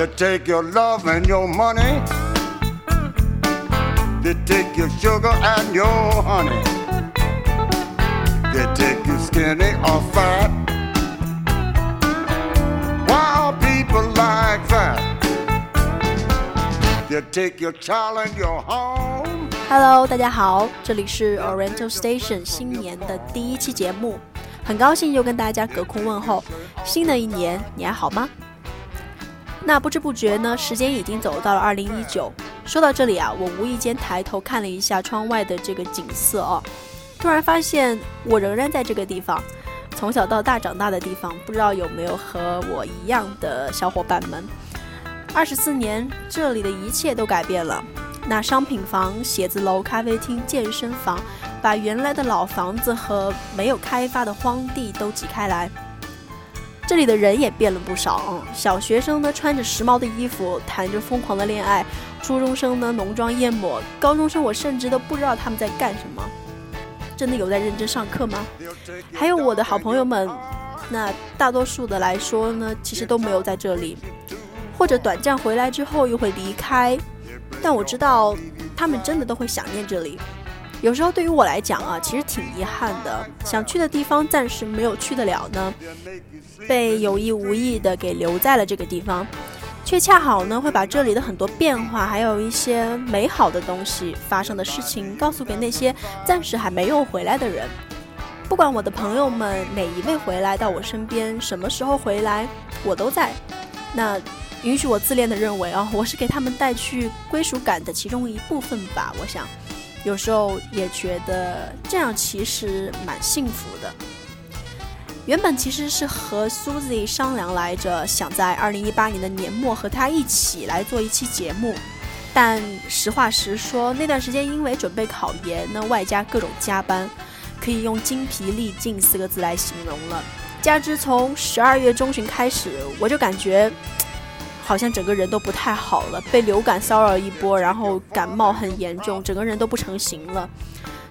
They take your love and your money. They take your sugar and your honey. They take your skinny or fat. Why are people like that. They take your child and your home. Hello，大家好，这里是 Oriental Station 新年的第一期节目，很高兴又跟大家隔空问候。新的一年，你还好吗？那不知不觉呢，时间已经走到了二零一九。说到这里啊，我无意间抬头看了一下窗外的这个景色哦，突然发现我仍然在这个地方，从小到大长大的地方，不知道有没有和我一样的小伙伴们？二十四年，这里的一切都改变了。那商品房、写字楼、咖啡厅、健身房，把原来的老房子和没有开发的荒地都挤开来。这里的人也变了不少，嗯，小学生呢穿着时髦的衣服，谈着疯狂的恋爱；初中生呢浓妆艳抹；高中生我甚至都不知道他们在干什么。真的有在认真上课吗？还有我的好朋友们，那大多数的来说呢，其实都没有在这里，或者短暂回来之后又会离开。但我知道，他们真的都会想念这里。有时候对于我来讲啊，其实挺遗憾的，想去的地方暂时没有去得了呢，被有意无意的给留在了这个地方，却恰好呢会把这里的很多变化，还有一些美好的东西发生的事情，告诉给那些暂时还没有回来的人。不管我的朋友们哪一位回来到我身边，什么时候回来，我都在。那。允许我自恋的认为啊，我是给他们带去归属感的其中一部分吧。我想，有时候也觉得这样其实蛮幸福的。原本其实是和 Susie 商量来着，想在二零一八年的年末和他一起来做一期节目，但实话实说，那段时间因为准备考研，那外加各种加班，可以用精疲力尽四个字来形容了。加之从十二月中旬开始，我就感觉。好像整个人都不太好了，被流感骚扰一波，然后感冒很严重，整个人都不成形了。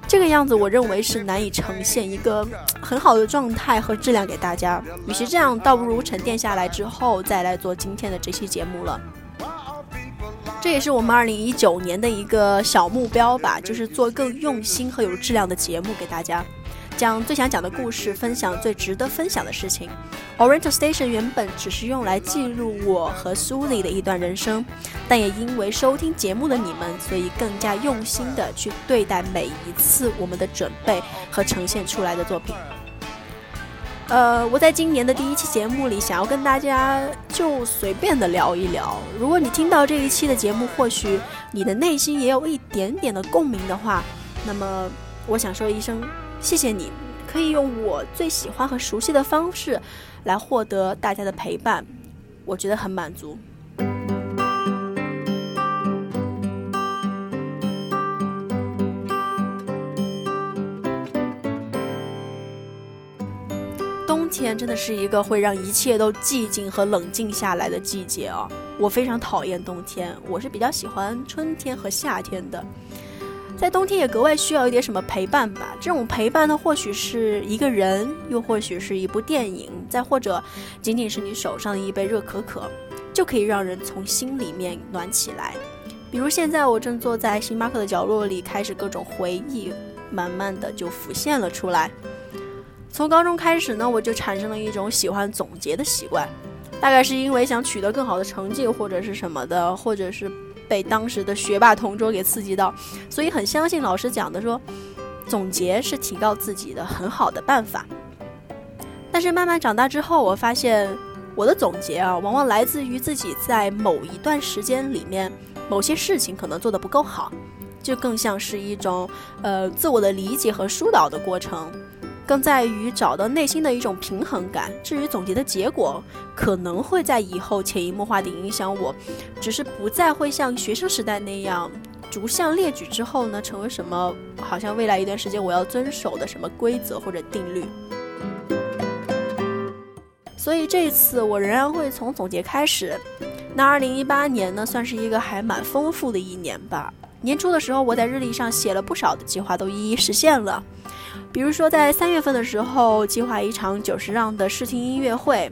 这个样子，我认为是难以呈现一个很好的状态和质量给大家。与其这样，倒不如沉淀下来之后再来做今天的这期节目了。这也是我们二零一九年的一个小目标吧，就是做更用心和有质量的节目给大家。讲最想讲的故事，分享最值得分享的事情。Oriental Station 原本只是用来记录我和苏里的一段人生，但也因为收听节目的你们，所以更加用心的去对待每一次我们的准备和呈现出来的作品。呃，我在今年的第一期节目里，想要跟大家就随便的聊一聊。如果你听到这一期的节目，或许你的内心也有一点点的共鸣的话，那么我想说一声。谢谢你，可以用我最喜欢和熟悉的方式来获得大家的陪伴，我觉得很满足。冬天真的是一个会让一切都寂静和冷静下来的季节啊！我非常讨厌冬天，我是比较喜欢春天和夏天的。在冬天也格外需要一点什么陪伴吧。这种陪伴呢，或许是一个人，又或许是一部电影，再或者仅仅是你手上的一杯热可可，就可以让人从心里面暖起来。比如现在我正坐在星巴克的角落里，开始各种回忆，慢慢的就浮现了出来。从高中开始呢，我就产生了一种喜欢总结的习惯，大概是因为想取得更好的成绩，或者是什么的，或者是。被当时的学霸同桌给刺激到，所以很相信老师讲的，说总结是提高自己的很好的办法。但是慢慢长大之后，我发现我的总结啊，往往来自于自己在某一段时间里面某些事情可能做得不够好，就更像是一种呃自我的理解和疏导的过程。更在于找到内心的一种平衡感。至于总结的结果，可能会在以后潜移默化地影响我，只是不再会像学生时代那样逐项列举之后呢，成为什么好像未来一段时间我要遵守的什么规则或者定律。所以这一次我仍然会从总结开始。那二零一八年呢，算是一个还蛮丰富的一年吧。年初的时候，我在日历上写了不少的计划，都一一实现了。比如说，在三月份的时候，计划一场九十让的试听音乐会。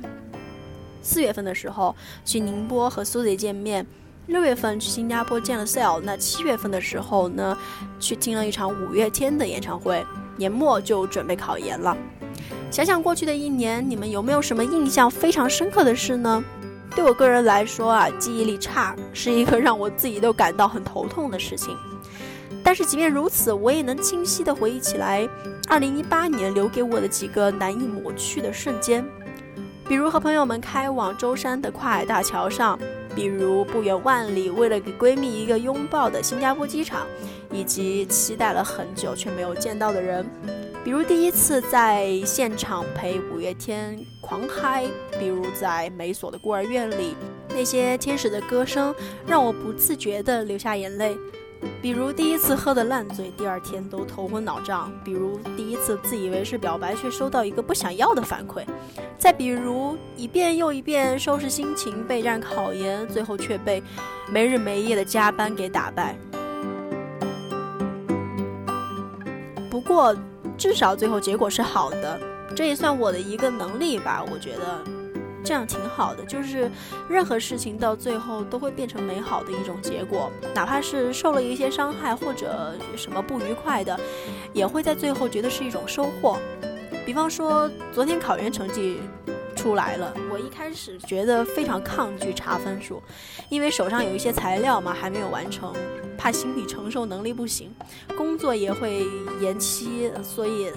四月份的时候去宁波和苏 y 见面，六月份去新加坡见了 Sale，那七月份的时候呢，去听了一场五月天的演唱会，年末就准备考研了。想想过去的一年，你们有没有什么印象非常深刻的事呢？对我个人来说啊，记忆力差是一个让我自己都感到很头痛的事情。但是即便如此，我也能清晰地回忆起来，2018年留给我的几个难以抹去的瞬间。比如和朋友们开往舟山的跨海大桥上，比如不远万里为了给闺蜜一个拥抱的新加坡机场，以及期待了很久却没有见到的人，比如第一次在现场陪五月天狂嗨，比如在美索的孤儿院里，那些天使的歌声让我不自觉地流下眼泪。比如第一次喝得烂醉，第二天都头昏脑胀；比如第一次自以为是表白，却收到一个不想要的反馈；再比如一遍又一遍收拾心情备战考研，最后却被没日没夜的加班给打败。不过至少最后结果是好的，这也算我的一个能力吧，我觉得。这样挺好的，就是任何事情到最后都会变成美好的一种结果，哪怕是受了一些伤害或者什么不愉快的，也会在最后觉得是一种收获。比方说，昨天考研成绩出来了，我一开始觉得非常抗拒查分数，因为手上有一些材料嘛还没有完成，怕心理承受能力不行，工作也会延期，所以，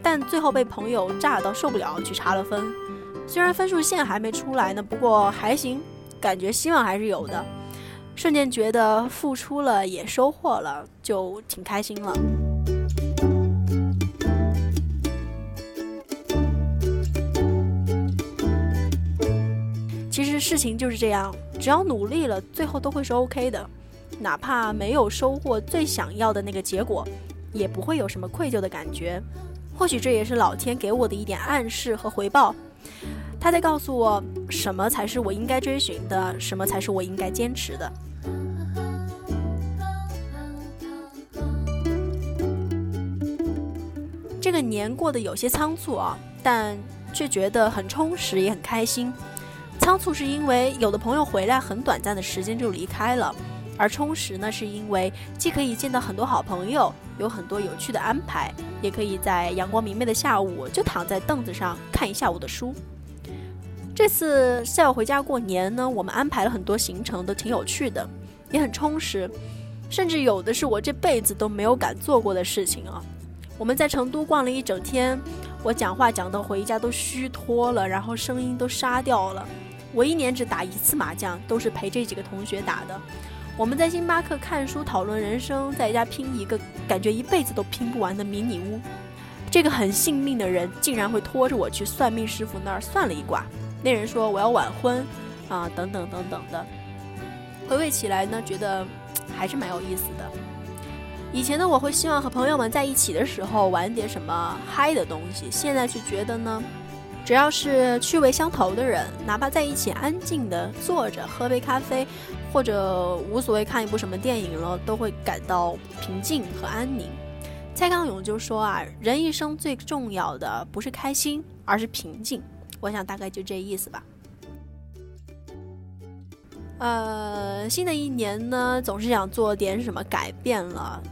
但最后被朋友炸到受不了，去查了分。虽然分数线还没出来呢，不过还行，感觉希望还是有的。瞬间觉得付出了也收获了，就挺开心了。其实事情就是这样，只要努力了，最后都会是 OK 的。哪怕没有收获最想要的那个结果，也不会有什么愧疚的感觉。或许这也是老天给我的一点暗示和回报。他在告诉我，什么才是我应该追寻的，什么才是我应该坚持的。这个年过得有些仓促啊，但却觉得很充实，也很开心。仓促是因为有的朋友回来很短暂的时间就离开了，而充实呢，是因为既可以见到很多好朋友，有很多有趣的安排，也可以在阳光明媚的下午就躺在凳子上看一下午的书。这次下要回家过年呢，我们安排了很多行程，都挺有趣的，也很充实，甚至有的是我这辈子都没有敢做过的事情啊。我们在成都逛了一整天，我讲话讲到回家都虚脱了，然后声音都沙掉了。我一年只打一次麻将，都是陪这几个同学打的。我们在星巴克看书讨论人生，在家拼一个感觉一辈子都拼不完的迷你屋。这个很信命的人竟然会拖着我去算命师傅那儿算了一卦。那人说我要晚婚，啊，等等等等的。回味起来呢，觉得还是蛮有意思的。以前的我会希望和朋友们在一起的时候玩点什么嗨的东西，现在却觉得呢，只要是趣味相投的人，哪怕在一起安静的坐着喝杯咖啡，或者无所谓看一部什么电影了，都会感到平静和安宁。蔡康永就说啊，人一生最重要的不是开心，而是平静。我想大概就这意思吧。呃，新的一年呢，总是想做点什么改变了。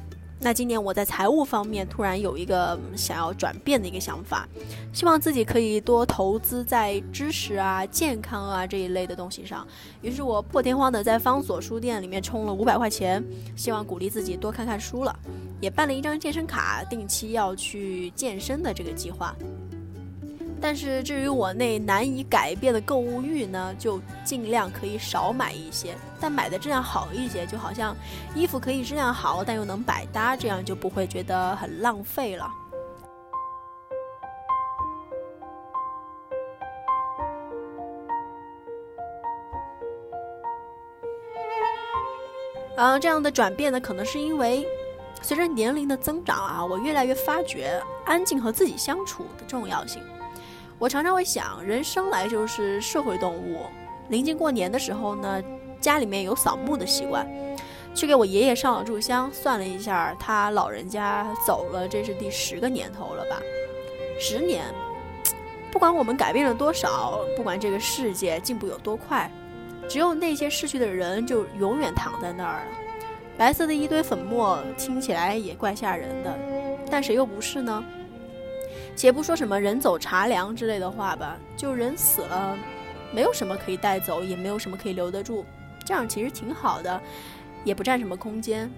那今年我在财务方面突然有一个想要转变的一个想法，希望自己可以多投资在知识啊、健康啊这一类的东西上。于是我破天荒的在方所书店里面充了五百块钱，希望鼓励自己多看看书了，也办了一张健身卡，定期要去健身的这个计划。但是至于我那难以改变的购物欲呢，就尽量可以少买一些，但买的质量好一些，就好像衣服可以质量好，但又能百搭，这样就不会觉得很浪费了。嗯，这样的转变呢，可能是因为随着年龄的增长啊，我越来越发觉安静和自己相处的重要性。我常常会想，人生来就是社会动物。临近过年的时候呢，家里面有扫墓的习惯，去给我爷爷上了炷香。算了一下，他老人家走了，这是第十个年头了吧？十年，不管我们改变了多少，不管这个世界进步有多快，只有那些逝去的人就永远躺在那儿了。白色的一堆粉末，听起来也怪吓人的，但谁又不是呢？且不说什么人走茶凉之类的话吧，就人死了，没有什么可以带走，也没有什么可以留得住，这样其实挺好的，也不占什么空间。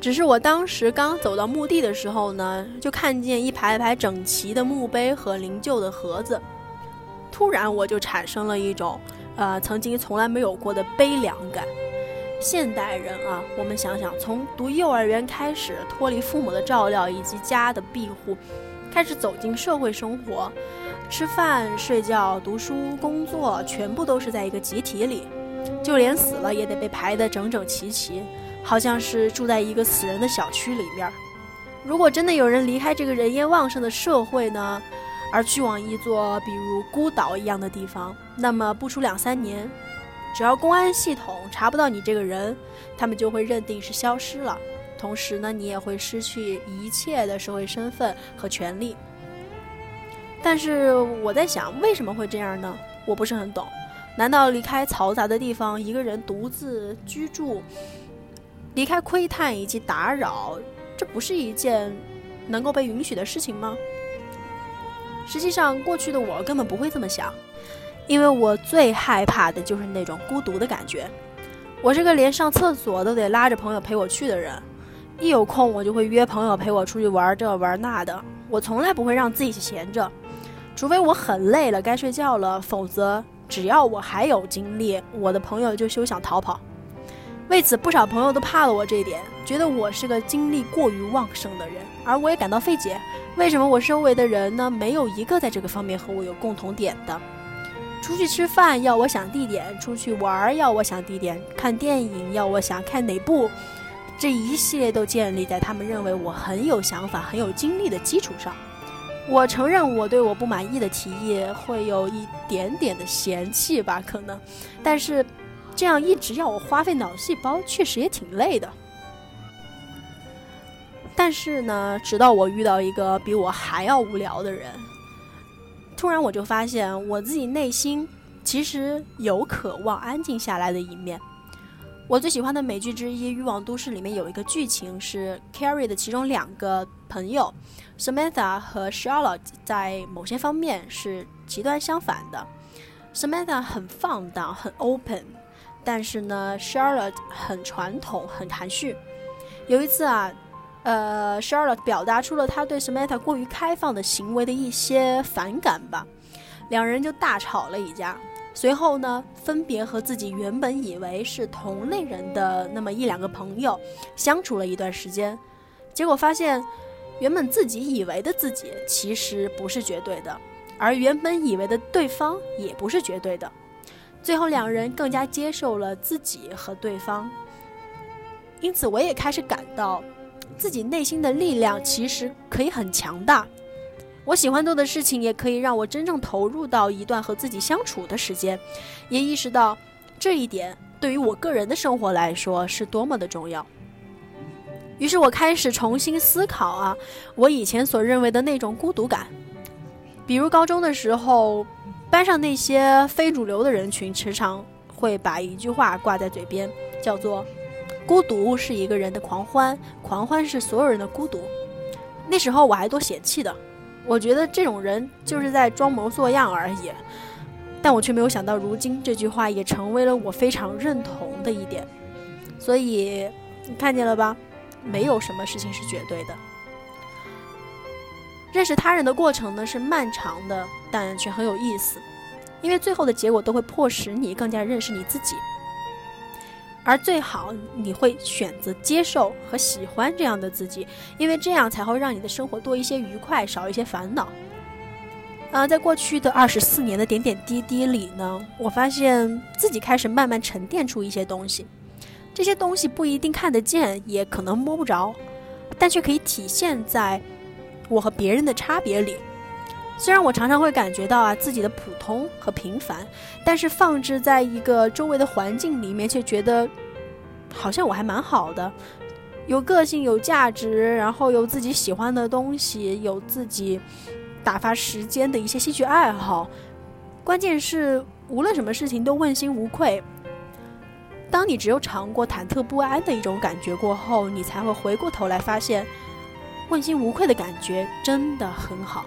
只是我当时刚走到墓地的时候呢，就看见一排排整齐的墓碑和灵柩的盒子，突然我就产生了一种，呃，曾经从来没有过的悲凉感。现代人啊，我们想想，从读幼儿园开始，脱离父母的照料以及家的庇护，开始走进社会生活，吃饭、睡觉、读书、工作，全部都是在一个集体里，就连死了也得被排得整整齐齐。好像是住在一个死人的小区里面。如果真的有人离开这个人烟旺盛的社会呢，而去往一座比如孤岛一样的地方，那么不出两三年，只要公安系统查不到你这个人，他们就会认定是消失了。同时呢，你也会失去一切的社会身份和权利。但是我在想，为什么会这样呢？我不是很懂。难道离开嘈杂的地方，一个人独自居住？离开窥探以及打扰，这不是一件能够被允许的事情吗？实际上，过去的我根本不会这么想，因为我最害怕的就是那种孤独的感觉。我是个连上厕所都得拉着朋友陪我去的人，一有空我就会约朋友陪我出去玩这玩那的。我从来不会让自己闲着，除非我很累了该睡觉了，否则只要我还有精力，我的朋友就休想逃跑。为此，不少朋友都怕了我这一点，觉得我是个精力过于旺盛的人，而我也感到费解。为什么我周围的人呢，没有一个在这个方面和我有共同点的？出去吃饭要我想地点，出去玩要我想地点，看电影要我想看哪部，这一系列都建立在他们认为我很有想法、很有精力的基础上。我承认我对我不满意的提议会有一点点的嫌弃吧，可能，但是。这样一直要我花费脑细胞，确实也挺累的。但是呢，直到我遇到一个比我还要无聊的人，突然我就发现我自己内心其实有渴望安静下来的一面。我最喜欢的美剧之一《欲望都市》里面有一个剧情是 Carrie 的其中两个朋友 Samantha 和 Charlotte 在某些方面是极端相反的。Samantha 很放荡，很 open。但是呢，Charlotte 很传统，很含蓄。有一次啊，呃，Charlotte 表达出了他对 Samantha 过于开放的行为的一些反感吧，两人就大吵了一架。随后呢，分别和自己原本以为是同类人的那么一两个朋友相处了一段时间，结果发现，原本自己以为的自己其实不是绝对的，而原本以为的对方也不是绝对的。最后，两人更加接受了自己和对方，因此我也开始感到，自己内心的力量其实可以很强大。我喜欢做的事情也可以让我真正投入到一段和自己相处的时间，也意识到这一点对于我个人的生活来说是多么的重要。于是我开始重新思考啊，我以前所认为的那种孤独感，比如高中的时候。班上那些非主流的人群，时常会把一句话挂在嘴边，叫做“孤独是一个人的狂欢，狂欢是所有人的孤独”。那时候我还多嫌弃的，我觉得这种人就是在装模作样而已。但我却没有想到，如今这句话也成为了我非常认同的一点。所以你看见了吧？没有什么事情是绝对的。认识他人的过程呢是漫长的，但却很有意思，因为最后的结果都会迫使你更加认识你自己，而最好你会选择接受和喜欢这样的自己，因为这样才会让你的生活多一些愉快，少一些烦恼。啊，在过去的二十四年的点点滴滴里呢，我发现自己开始慢慢沉淀出一些东西，这些东西不一定看得见，也可能摸不着，但却可以体现在。我和别人的差别里，虽然我常常会感觉到啊自己的普通和平凡，但是放置在一个周围的环境里面，却觉得好像我还蛮好的，有个性、有价值，然后有自己喜欢的东西，有自己打发时间的一些兴趣爱好。关键是，无论什么事情都问心无愧。当你只有尝过忐忑不安的一种感觉过后，你才会回过头来发现，问心无愧的感觉真的很好。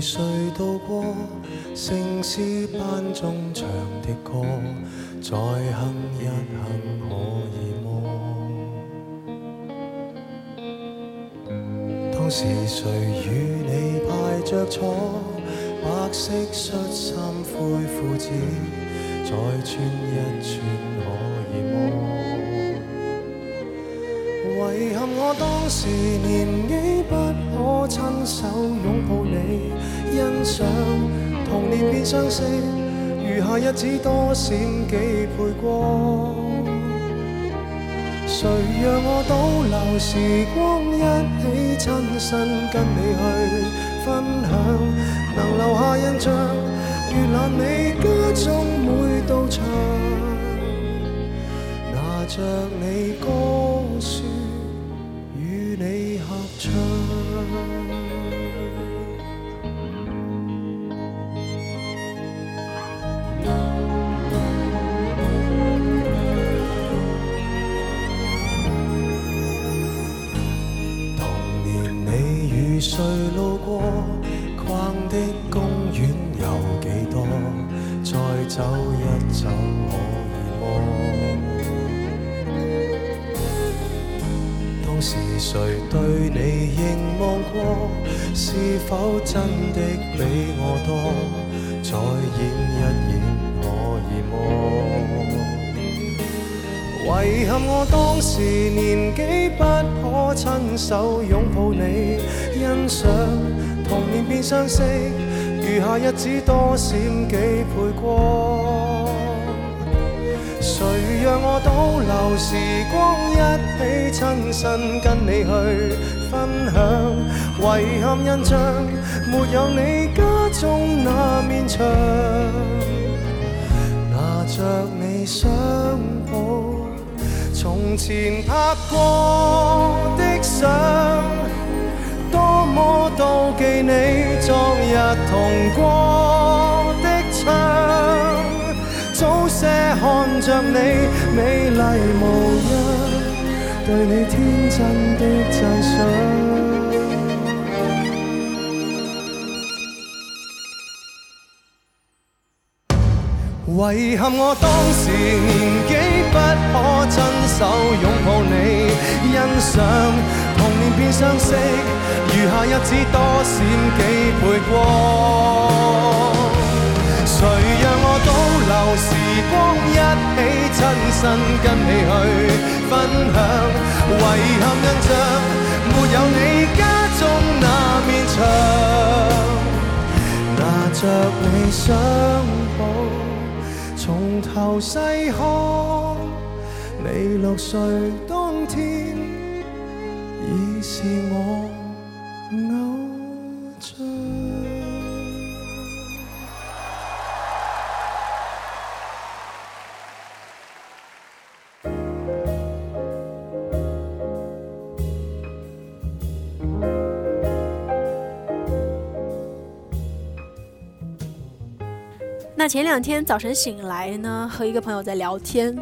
谁渡过盛世班中唱的歌，再哼一哼可以么？当时谁与你排着坐，白色恤衫灰裤子，再穿一穿当时年纪不可亲手拥抱你，欣赏童年变相识。余下日子多闪几倍光，谁让我倒流时光，一起亲身跟你去分享，能留下印象，阅览你家中每道墙，拿着你歌书你合唱。是否真的比我多？再演一演可以么？遗憾我当时年纪不可亲手拥抱你，欣赏童年变相识，余下日子多闪几倍光。谁让我倒流时光，一起亲身跟你去分享？遗憾印象没有你家中那面墙，拿着你相簿。从前拍过的相，多么妒忌你昨日同过的窗。看着你美丽模样，对你天真的赞赏。遗憾我当时年纪不可亲手拥抱你，欣赏童年变相识，余下日子多闪几倍光。谁让我倒流时光，一起亲身跟你去分享？遗憾印象没有你家中那面墙，拿着你相簿。从头细看，你六岁当天已是我前两天早晨醒来呢，和一个朋友在聊天，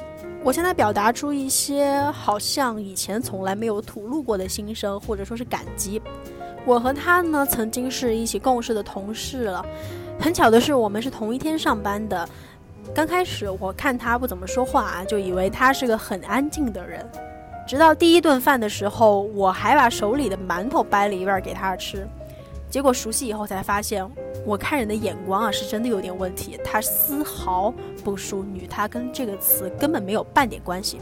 我向他表达出一些好像以前从来没有吐露过的心声，或者说是感激。我和他呢，曾经是一起共事的同事了。很巧的是，我们是同一天上班的。刚开始我看他不怎么说话啊，就以为他是个很安静的人。直到第一顿饭的时候，我还把手里的馒头掰了一半给他吃。结果熟悉以后才发现，我看人的眼光啊是真的有点问题。他丝毫不淑女，他跟这个词根本没有半点关系。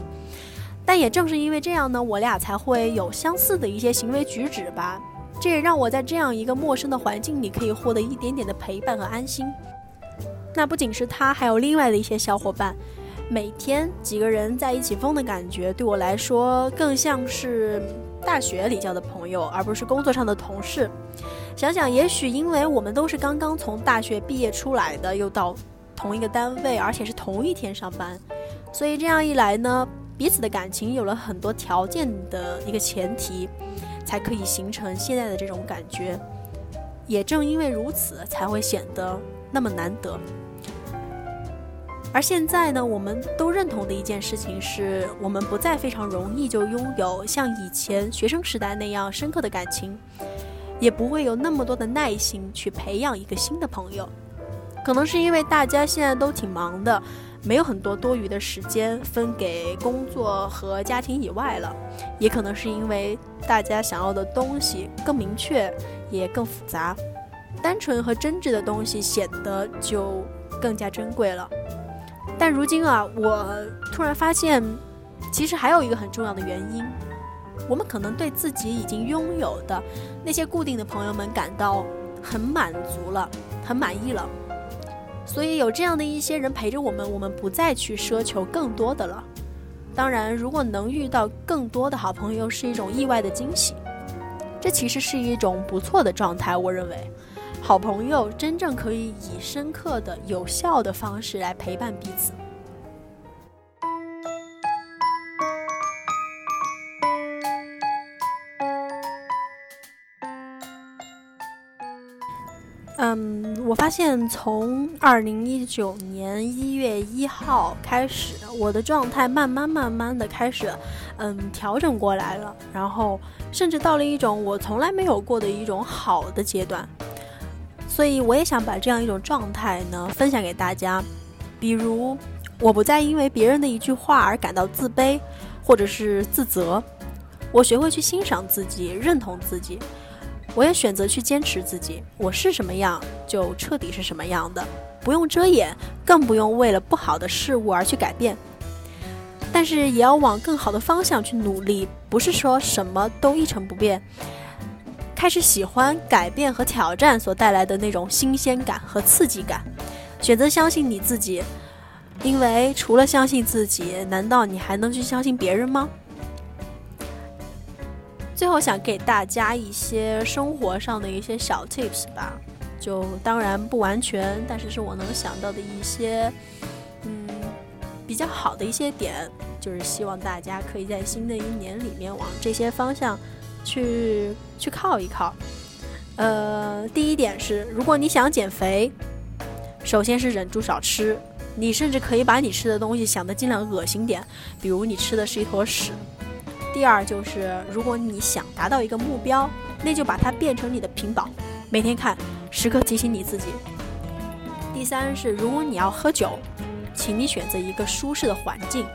但也正是因为这样呢，我俩才会有相似的一些行为举止吧。这也让我在这样一个陌生的环境里可以获得一点点的陪伴和安心。那不仅是他，还有另外的一些小伙伴，每天几个人在一起疯的感觉，对我来说更像是大学里交的朋友，而不是工作上的同事。想想，也许因为我们都是刚刚从大学毕业出来的，又到同一个单位，而且是同一天上班，所以这样一来呢，彼此的感情有了很多条件的一个前提，才可以形成现在的这种感觉。也正因为如此，才会显得那么难得。而现在呢，我们都认同的一件事情是，我们不再非常容易就拥有像以前学生时代那样深刻的感情，也不会有那么多的耐心去培养一个新的朋友。可能是因为大家现在都挺忙的，没有很多多余的时间分给工作和家庭以外了，也可能是因为大家想要的东西更明确，也更复杂，单纯和真挚的东西显得就更加珍贵了。但如今啊，我突然发现，其实还有一个很重要的原因，我们可能对自己已经拥有的那些固定的朋友们感到很满足了，很满意了。所以有这样的一些人陪着我们，我们不再去奢求更多的了。当然，如果能遇到更多的好朋友，是一种意外的惊喜。这其实是一种不错的状态，我认为。好朋友真正可以以深刻的、有效的方式来陪伴彼此。嗯，我发现从二零一九年一月一号开始，我的状态慢慢慢慢的开始，嗯，调整过来了，然后甚至到了一种我从来没有过的一种好的阶段。所以我也想把这样一种状态呢分享给大家，比如我不再因为别人的一句话而感到自卑或者是自责，我学会去欣赏自己，认同自己，我也选择去坚持自己，我是什么样就彻底是什么样的，不用遮掩，更不用为了不好的事物而去改变，但是也要往更好的方向去努力，不是说什么都一成不变。开始喜欢改变和挑战所带来的那种新鲜感和刺激感，选择相信你自己，因为除了相信自己，难道你还能去相信别人吗？最后想给大家一些生活上的一些小 tips 吧，就当然不完全，但是是我能想到的一些，嗯，比较好的一些点，就是希望大家可以在新的一年里面往这些方向。去去靠一靠，呃，第一点是，如果你想减肥，首先是忍住少吃，你甚至可以把你吃的东西想得尽量恶心点，比如你吃的是一坨屎。第二就是，如果你想达到一个目标，那就把它变成你的屏保，每天看，时刻提醒你自己。第三是，如果你要喝酒，请你选择一个舒适的环境，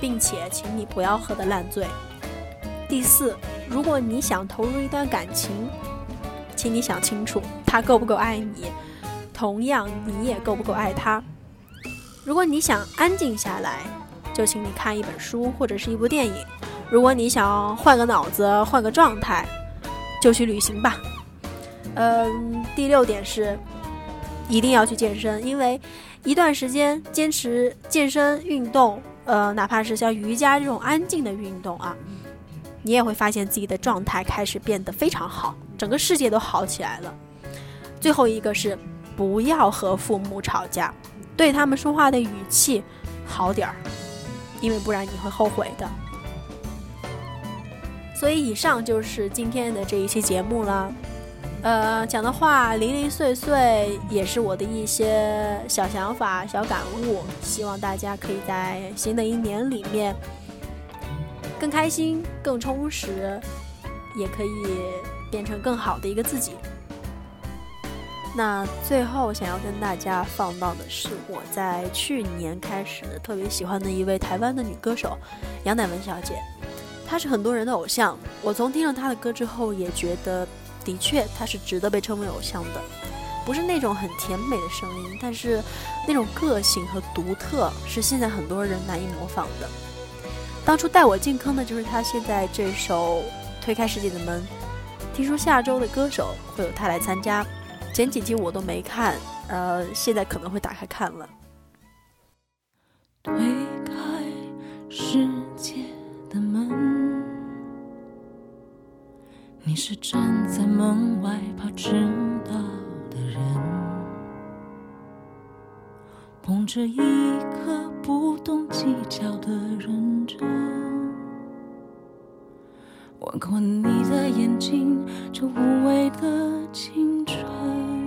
并且请你不要喝得烂醉。第四。如果你想投入一段感情，请你想清楚他够不够爱你，同样你也够不够爱他。如果你想安静下来，就请你看一本书或者是一部电影。如果你想换个脑子、换个状态，就去旅行吧。嗯，第六点是，一定要去健身，因为一段时间坚持健身运动，呃，哪怕是像瑜伽这种安静的运动啊。你也会发现自己的状态开始变得非常好，整个世界都好起来了。最后一个是不要和父母吵架，对他们说话的语气好点儿，因为不然你会后悔的。所以以上就是今天的这一期节目了，呃，讲的话零零碎碎，也是我的一些小想法、小感悟，希望大家可以在新的一年里面。更开心、更充实，也可以变成更好的一个自己。那最后想要跟大家放到的是，我在去年开始特别喜欢的一位台湾的女歌手杨乃文小姐，他是很多人的偶像。我从听了他的歌之后，也觉得的确他是值得被称为偶像的。不是那种很甜美的声音，但是那种个性和独特是现在很多人难以模仿的。当初带我进坑的就是他，现在这首《推开世界的门》，听说下周的歌手会有他来参加，前几集我都没看，呃，现在可能会打开看了。推。你是站在门外怕迟到的人，捧着一颗不懂计较的认真。吻过你的眼睛，这无畏的青春。